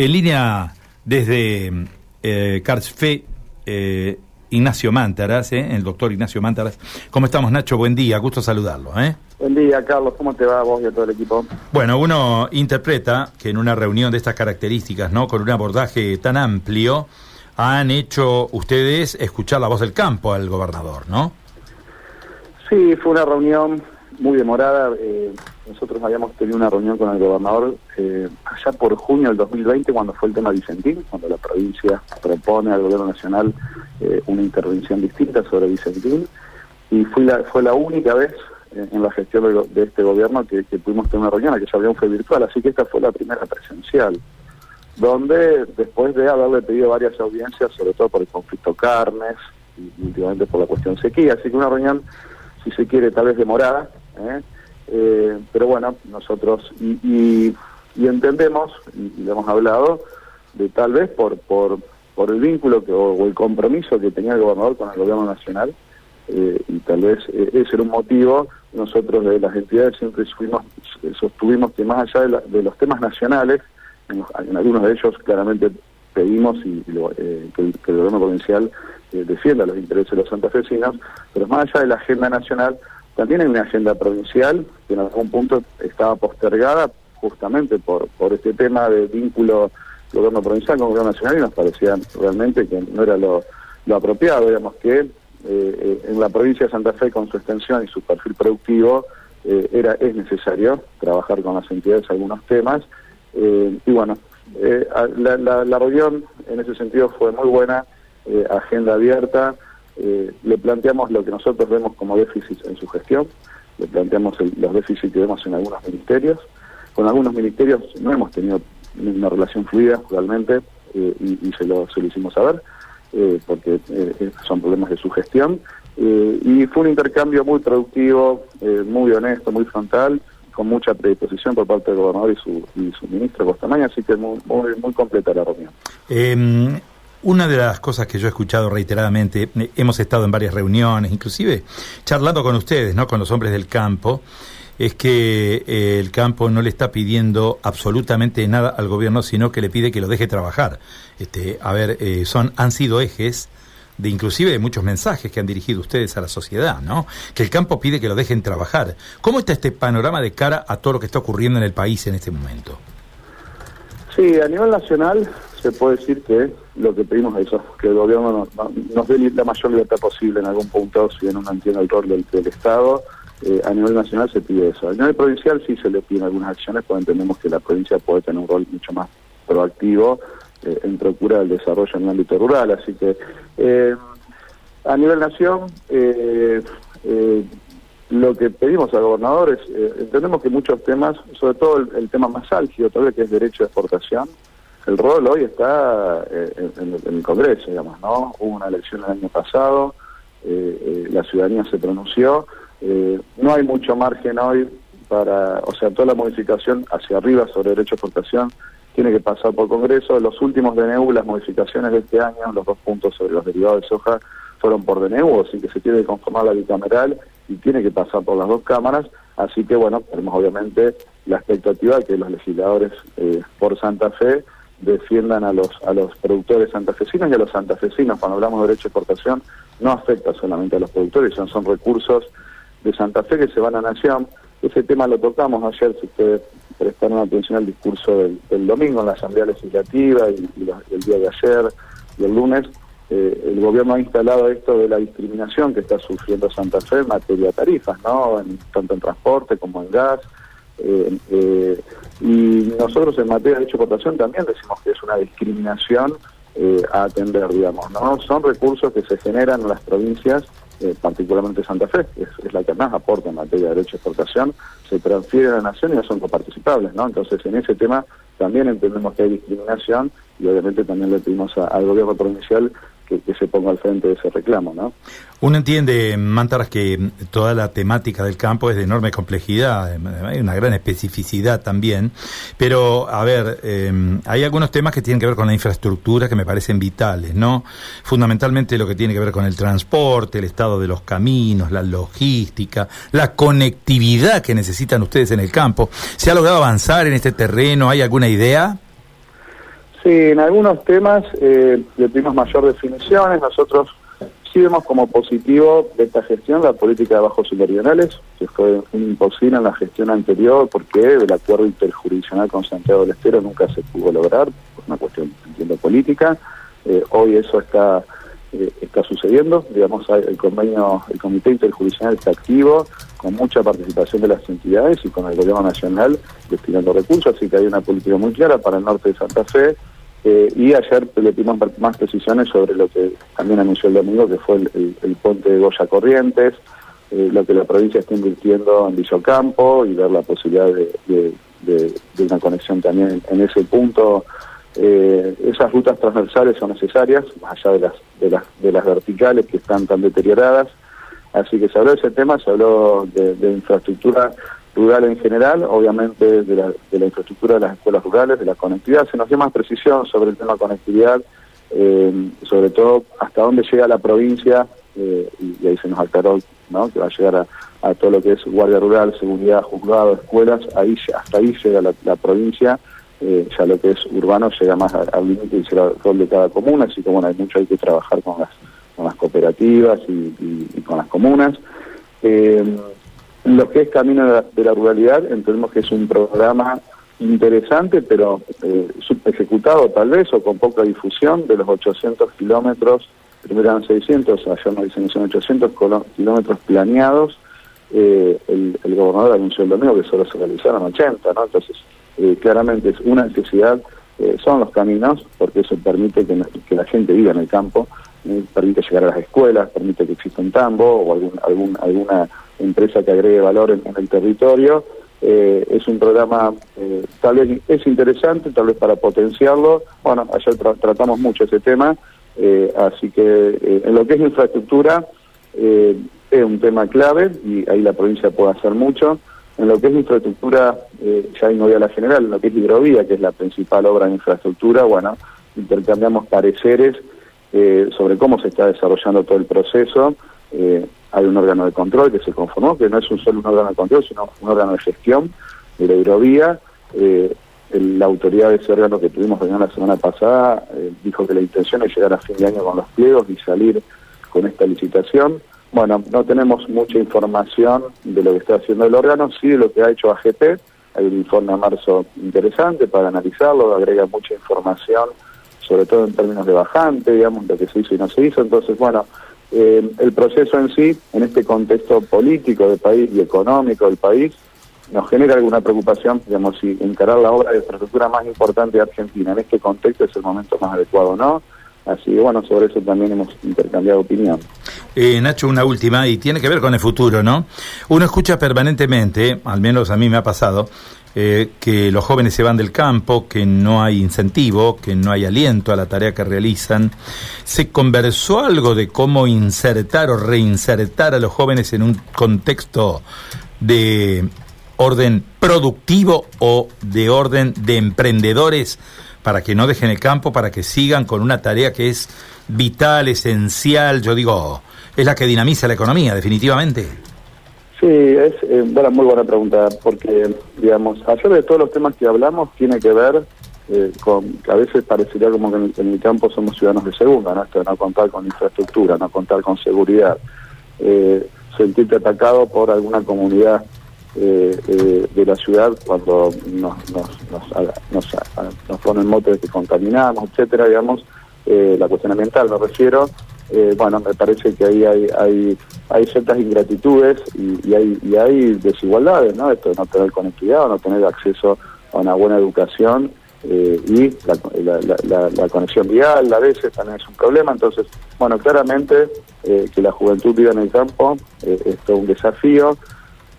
En línea desde eh, Carfe, eh, Ignacio Mántaras, eh, el doctor Ignacio Mántaras. ¿Cómo estamos, Nacho? Buen día, gusto saludarlo. ¿eh? Buen día, Carlos. ¿Cómo te va vos y a todo el equipo? Bueno, uno interpreta que en una reunión de estas características, ¿no? Con un abordaje tan amplio, han hecho ustedes escuchar la voz del campo al gobernador, ¿no? Sí, fue una reunión muy demorada. Eh, nosotros habíamos tenido una reunión con el gobernador eh, allá por junio del 2020, cuando fue el tema Vicentín, cuando la provincia propone al gobierno nacional eh, una intervención distinta sobre Vicentín. Y fue la, fue la única vez en la gestión de, este gobierno que, pudimos tener una reunión, que esa reunión fue virtual, así que esta fue la primera presencial, donde después de haberle pedido varias audiencias, sobre todo por el conflicto carnes y últimamente por la cuestión sequía, así que una reunión, si se quiere, tal vez demorada, ¿eh? Eh, pero bueno, nosotros y, entendemos, y, lo hemos hablado, de tal vez por, por, por el vínculo que, o, el compromiso que tenía el gobernador con el gobierno nacional, eh, y tal vez ese era un motivo, nosotros de las entidades siempre fuimos, sostuvimos que más allá de, los temas nacionales, en, algunos de ellos claramente pedimos y, que, el, gobierno provincial defienda los intereses de los santafesinos, pero más allá de la agenda nacional, también una agenda provincial que en algún punto estaba postergada justamente por, por este tema de vínculo gobierno provincial con gobierno nacional y nos parecía realmente que no era lo, apropiado, digamos que eh, eh, en la provincia de Santa Fe con su extensión y su perfil productivo eh, era es necesario trabajar con las entidades algunos temas y bueno, la, la, la reunión en ese sentido fue muy buena, agenda abierta, eh, le planteamos lo que nosotros vemos como déficit en su gestión, le planteamos los déficits que vemos en algunos ministerios. Con algunos ministerios no hemos tenido una relación fluida realmente eh, y, se, lo, se lo hicimos saber, eh, porque son problemas de su gestión. y fue un intercambio muy productivo, muy honesto, muy frontal, con mucha predisposición por parte del gobernador y su, y su ministro Costamaña, así que muy, muy, muy completa la reunión. Una de las cosas que yo he escuchado reiteradamente, eh, hemos estado en varias reuniones, inclusive charlando con ustedes, ¿no? con los hombres del campo, es que eh, el campo no le está pidiendo absolutamente nada al gobierno, sino que le pide que lo deje trabajar. Este, a ver, eh, son han sido ejes de inclusive de muchos mensajes que han dirigido ustedes a la sociedad, ¿no? Que el campo pide que lo dejen trabajar. ¿Cómo está este panorama de cara a todo lo que está ocurriendo en el país en este momento? Sí, a nivel nacional se puede decir que lo que pedimos es eso, que el gobierno nos, dé la mayor libertad posible en algún punto, si bien uno entiende el rol del, Estado, eh, a nivel nacional se pide eso. A nivel provincial sí se le piden algunas acciones, porque entendemos que la provincia puede tener un rol mucho más proactivo eh, en procura del desarrollo en el ámbito rural, así que eh, a nivel nación lo que pedimos al gobernador es, entendemos que muchos temas, sobre todo el, el tema más álgido, todavía que es derecho de exportación, el rol hoy está eh, en, el Congreso, digamos, ¿no? Hubo una elección el año pasado, eh, eh, la ciudadanía se pronunció, no hay mucho margen hoy para, o sea, toda la modificación hacia arriba sobre derecho a exportación tiene que pasar por Congreso. Los últimos DNU, las modificaciones de este año, los dos puntos sobre los derivados de soja, fueron por DNU, así que se tiene que conformar la bicameral y tiene que pasar por las dos cámaras. Así que, bueno, tenemos obviamente la expectativa de que los legisladores por Santa Fe defiendan a los a los productores santafesinos y a los santafesinos. Cuando hablamos de derecho de exportación, no afecta solamente a los productores, son, son recursos de Santa Fe que se van a Nación. Ese tema lo tocamos ayer, si ustedes prestaron atención al discurso del, domingo en la Asamblea Legislativa y, el día de ayer y el lunes. Eh, el gobierno ha instalado esto de la discriminación que está sufriendo Santa Fe en materia de tarifas, ¿no? tanto en transporte como en gas. Eh, eh, y nosotros en materia de exportación también decimos que es una discriminación eh, a atender, digamos, ¿no? Son recursos que se generan en las provincias, eh, particularmente Santa Fe, que es, la que más aporta en materia de derecho de exportación, se transfieren a la nación y no son coparticipables, ¿no? Entonces, en ese tema también entendemos que hay discriminación y obviamente también le pedimos al gobierno provincial que, se ponga al frente de ese reclamo, ¿no? Uno entiende, Mantaras, que toda la temática del campo es de enorme complejidad, hay una gran especificidad también, pero, a ver, em, hay algunos temas que tienen que ver con la infraestructura que me parecen vitales, ¿no? Fundamentalmente lo que tiene que ver con el transporte, el estado de los caminos, la logística, la conectividad que necesitan ustedes en el campo. ¿Se ha logrado avanzar en este terreno? ¿Hay alguna idea? Sí, en algunos temas eh, le pedimos mayor definiciones. Nosotros sí vemos como positivo de esta gestión la política de bajos meridionales, que fue imposible en la gestión anterior porque el acuerdo interjurisdiccional con Santiago del Estero nunca se pudo lograr, por una cuestión, entiendo, política. Eh, hoy eso está eh, está sucediendo. Digamos, el convenio, el comité interjurisdiccional está activo, con mucha participación de las entidades y con el gobierno nacional destinando recursos, así que hay una política muy clara para el norte de Santa Fe. Eh, y ayer le dimos más precisiones sobre lo que también anunció el domingo, que fue el, puente de Goya Corrientes, eh, lo que la provincia está invirtiendo en Villocampo y ver la posibilidad de, de, una conexión también en ese punto eh, esas rutas transversales son necesarias, más allá de las, de las, de las verticales que están tan deterioradas. Así que se habló de ese tema, se habló de, infraestructura rural en general, obviamente de la, de la, infraestructura de las escuelas rurales, de la conectividad. Se nos dio más precisión sobre el tema conectividad, eh, sobre todo hasta dónde llega la provincia, eh, y, ahí se nos aclaró ¿no? que va a llegar a, todo lo que es guardia rural, seguridad, juzgado, escuelas, ahí hasta ahí llega la provincia eh, ya lo que es urbano llega más al límite y será el rol de cada comuna, así que bueno, hay mucho hay que trabajar con las, con las cooperativas y, con las comunas. Lo que es Camino de la, Ruralidad, entendemos que es un programa interesante, pero eh, ejecutado tal vez o con poca difusión, de los 800 kilómetros, primero eran 600, allá nos dicen que son 800 kilómetros planeados, eh, el, gobernador anunció el domingo que solo se realizaron 80, ¿no? Entonces, eh, claramente es una necesidad, eh, son los caminos, porque eso permite que, que, la gente viva en el campo, eh, permite llegar a las escuelas, permite que exista un tambo o algún, algún, alguna empresa que agregue valor en, el territorio. es un programa, tal vez es interesante, tal vez para potenciarlo. Bueno, ayer tratamos mucho ese tema, así que en lo que es infraestructura, es un tema clave y ahí la provincia puede hacer mucho. En lo que es infraestructura, eh, ya no voy a la general, en lo que es hidrovía, que es la principal obra de infraestructura, bueno, intercambiamos pareceres eh, sobre cómo se está desarrollando todo el proceso. Eh, hay un órgano de control que se conformó, que no es un solo un órgano de control, sino un órgano de gestión de la hidrovía. la autoridad de ese órgano que tuvimos reunión la semana pasada dijo que la intención es llegar a fin de año con los pliegos y salir con esta licitación. Bueno, no tenemos mucha información de lo que está haciendo el órgano, sí de lo que ha hecho AGP. Hay un informe a marzo interesante para analizarlo, agrega mucha información, sobre todo en términos de bajante, digamos, lo que se hizo y no se hizo. Entonces, bueno, eh, el proceso en sí, en este contexto político del país y económico del país, nos genera alguna preocupación, digamos, si encarar la obra de infraestructura más importante de Argentina en este contexto es el momento más adecuado no. Así que bueno, sobre eso también hemos intercambiado opinión. Eh, Nacho, una última, y tiene que ver con el futuro, ¿no? Uno escucha permanentemente, al menos a mí me ha pasado, eh, que los jóvenes se van del campo, que no hay incentivo, que no hay aliento a la tarea que realizan. ¿Se conversó algo de cómo insertar o reinsertar a los jóvenes en un contexto de orden productivo o de orden de emprendedores? para que no dejen el campo, para que sigan con una tarea que es vital, esencial, yo digo, es la que dinamiza la economía, definitivamente. Sí, es eh, muy buena pregunta, porque, digamos, ayer de todos los temas que hablamos tiene que ver eh, con, que a veces parecería como que en, el campo somos ciudadanos de segunda, ¿no? Esto de no contar con infraestructura, no contar con seguridad, eh, sentirte atacado por alguna comunidad eh, eh, de la ciudad cuando nos, nos, nos, nos, ponen motes que contaminamos, etcétera, digamos, la cuestión ambiental me refiero, eh, bueno, me parece que ahí hay, hay, hay ciertas ingratitudes y, hay, y hay desigualdades, ¿no? Esto de no tener conectividad o no tener acceso a una buena educación y la, la, conexión vial a veces también es un problema, entonces, bueno, claramente que la juventud viva en el campo es todo un desafío,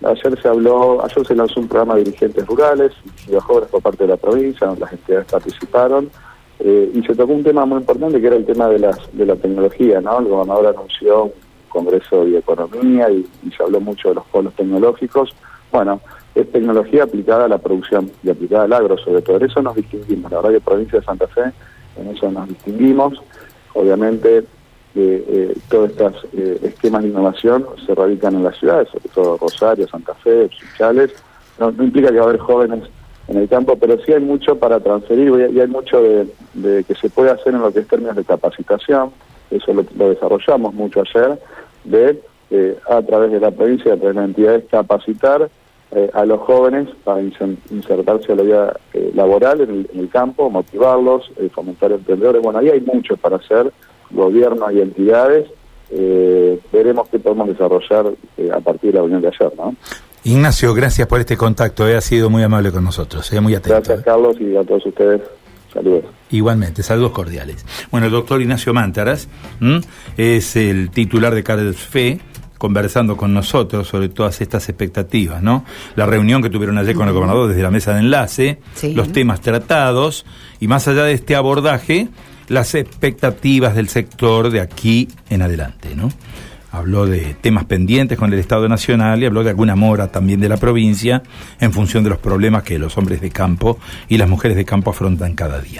Ayer se habló, ayer se lanzó un programa de dirigentes rurales y de jóvenes por parte de la provincia, las entidades participaron, eh, y se tocó un tema muy importante que era el tema de, las, de la tecnología, ¿no? El gobernador anunció un congreso de economía y, se habló mucho de los polos tecnológicos. Bueno, es tecnología aplicada a la producción y aplicada al agro, sobre todo. En eso nos distinguimos. La verdad que provincia de Santa Fe, en eso nos distinguimos. Obviamente eh, todos estos eh, esquemas de innovación se radican en las ciudades, sobre todo Rosario, Santa Fe, Chales. No, implica que va a haber jóvenes en el campo, pero sí hay mucho para transferir y hay mucho de, que se puede hacer en lo que es términos de capacitación, eso lo, desarrollamos mucho ayer, de eh, a través de la provincia, a través de las entidades, capacitar eh, a los jóvenes para insertarse a la vida eh, laboral en el, campo, motivarlos, fomentar emprendedores. Bueno, ahí hay mucho para hacer, gobierno y entidades. veremos qué podemos desarrollar a partir de la reunión de ayer, ¿no? Ignacio, gracias por este contacto, ha sido muy amable con nosotros, muy atento. Gracias, Carlos, y a todos ustedes. Saludos. Igualmente, saludos cordiales. Bueno, el doctor Ignacio Mántaras es el titular de Carlos Fe, conversando con nosotros sobre todas estas expectativas, ¿no? La reunión que tuvieron ayer con el gobernador desde la mesa de enlace, los temas tratados y más allá de este abordaje, las expectativas del sector de aquí en adelante, ¿no? Habló de temas pendientes con el Estado Nacional y habló de alguna mora también de la provincia en función de los problemas que los hombres de campo y las mujeres de campo afrontan cada día.